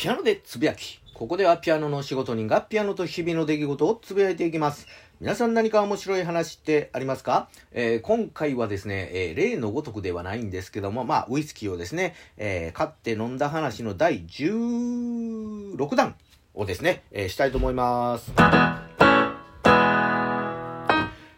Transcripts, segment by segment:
ピアノでつぶやき。ここではピアノの仕事人がピアノと日々の出来事をつぶやいていきます。皆さん何か面白い話ってありますか、えー、今回はですね、えー、例のごとくではないんですけども、まあ、ウイスキーをですね、えー、買って飲んだ話の第16弾をですね、えしたいと思います。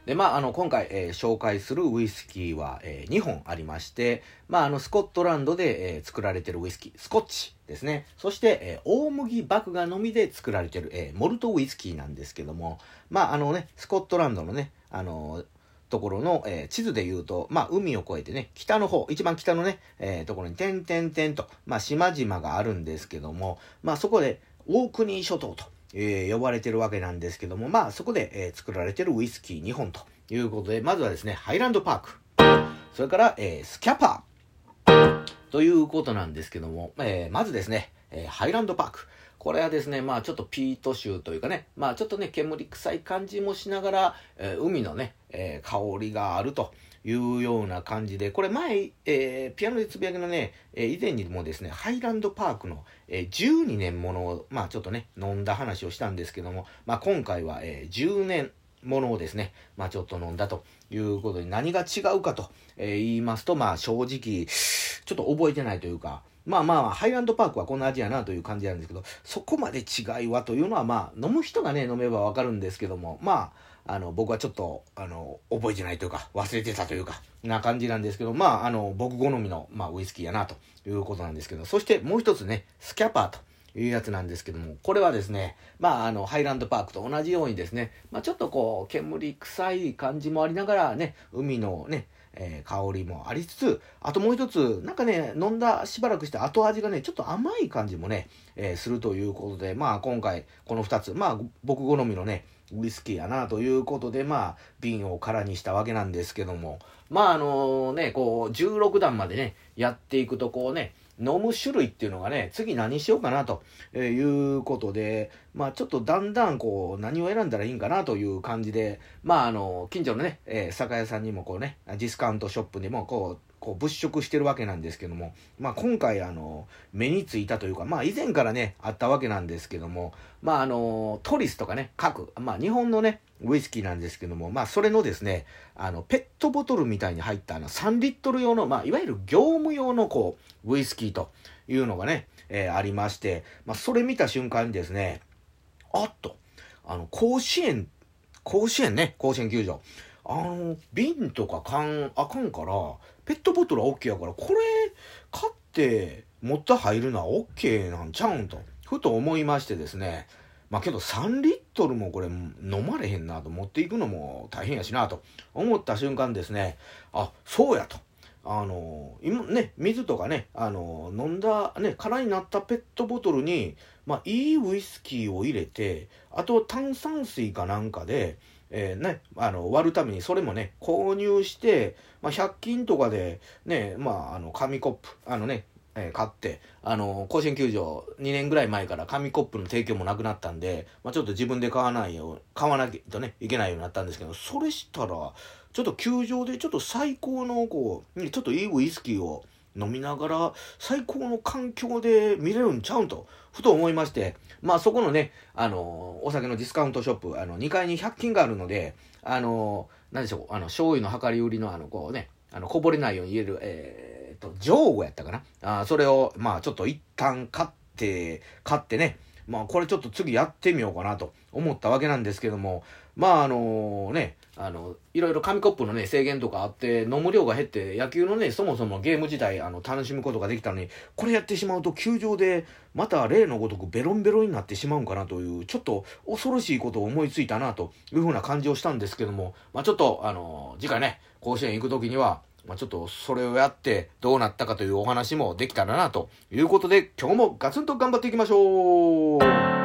で、まあ、あの、今回、えー、紹介するウイスキーは、えー、2本ありまして、まあ、あの、スコットランドで、えー、作られてるウイスキー、スコッチですね。そして、え大麦麦芽のみで作られてる、えモルトウイスキーなんですけども、まあ、あのね、スコットランドのね、あのところの、え地図で言うと、まあ、海を越えてね、北の方、一番北のね、えところに点々点と、まあ、島々があるんですけども、まあ、そこで、大国諸島と、えー、呼ばれてるわけなんですけども、まあそこで、えー、作られてるウイスキー2本ということで、まずはですね、ハイランドパーク、それから、えー、スキャパーということなんですけども、え、まずですね、え、ハイランドパーク。これはですね、まあちょっとピート臭というかね、まあちょっとね、煙臭い感じもしながら、え、海のね、え、香りがあるというような感じで、これ前、えー、ピアノでつぶやきのね、えー、以前にもですね、ハイランドパークの、えー、12年ものを、まあちょっとね、飲んだ話をしたんですけども、まあ今回は、えー、10年ものをですね、まあちょっと飲んだということで、何が違うかと、えー、言いますと、まあ正直、ちょっと覚えてないというか、まあまあ、ハイランドパークはこんな味やなという感じなんですけど、そこまで違いはというのは、まあ、飲む人がね、飲めばわかるんですけども、まあ、あの、僕はちょっと、あの、覚えてないというか、忘れてたというか、な感じなんですけど、まあ、あの、僕好みの、まあ、ウイスキーやなということなんですけど、そしてもう一つね、スキャパーと。いうやつなんですけども、これはですね、まあ、あの、ハイランドパークと同じようにですね、まあ、ちょっとこう、煙臭い感じもありながらね、海のね、えー、香りもありつつ、あともう一つ、なんかね、飲んだしばらくして後味がね、ちょっと甘い感じもね、えー、するということで、まあ今回この2つ、まあ僕好みのね、ウイスキーやなということで、まあ瓶を空にしたわけなんですけども、まああのね、こう16段までね、やっていくとこうね、飲む種類っていうのがね、次何しようかなということで、まあちょっとだんだんこう何を選んだらいいんかなという感じで、まああの、近所のね、えー、酒屋さんにもこうね、ディスカウントショップにもこう、こう物色してるわけなんですけども、まあ今回あの、目についたというか、まあ以前からね、あったわけなんですけども、まああの、トリスとかね、各、まあ日本のね、ウイスキーなんですけども、まあそれのですね、あの、ペットボトルみたいに入ったあの3リットル用の、まあいわゆる業務用のこう、ウイスキーというのがね、えー、ありまして、まあそれ見た瞬間にですね、あっと、あの、甲子園、甲子園ね、甲子園球場。あの、瓶とか缶あかんから、ペットボトルは OK やから、これ、買って持って入るのは OK なんちゃうんと、ふと思いましてですね、まあけど3リットルもこれ飲まれへんなと持っていくのも大変やしなと思った瞬間ですね、あ、そうやと。あの、今ね、水とかね、あの、飲んだ、ね、空になったペットボトルに、まあ、いいウイスキーを入れて、あと炭酸水かなんかで、えー、ね、あの、割るためにそれもね、購入して、まあ、100均とかで、ね、まあ、あの、紙コップ、あのね、えー、買って、あの、甲子園球場2年ぐらい前から紙コップの提供もなくなったんで、まあ、ちょっと自分で買わないよう、買わなきゃとね、いけないようになったんですけど、それしたら、ちょっと球場でちょっと最高の、こう、ちょっといいウイスキーを飲みながら、最高の環境で見れるんちゃうんと、ふと思いまして、まあそこのね、あの、お酒のディスカウントショップ、あの、2階に100均があるので、あの、何でしょう、あの、醤油の量り売りのあの、こうね、あの、こぼれないように入れる、えーと、上後やったかな。あそれを、まあちょっと一旦買って、買ってね、まあこれちょっと次やってみようかなと思ったわけなんですけども、まああのね、あの、いろいろ紙コップのね、制限とかあって、飲む量が減って、野球のね、そもそもゲーム自体、あの、楽しむことができたのに、これやってしまうと、球場で、また例のごとくベロンベロンになってしまうんかなという、ちょっと恐ろしいことを思いついたな、というふうな感じをしたんですけども、まあちょっと、あの、次回ね、甲子園行くときには、まあ、ちょっとそれをやってどうなったかというお話もできたらなということで今日もガツンと頑張っていきましょう。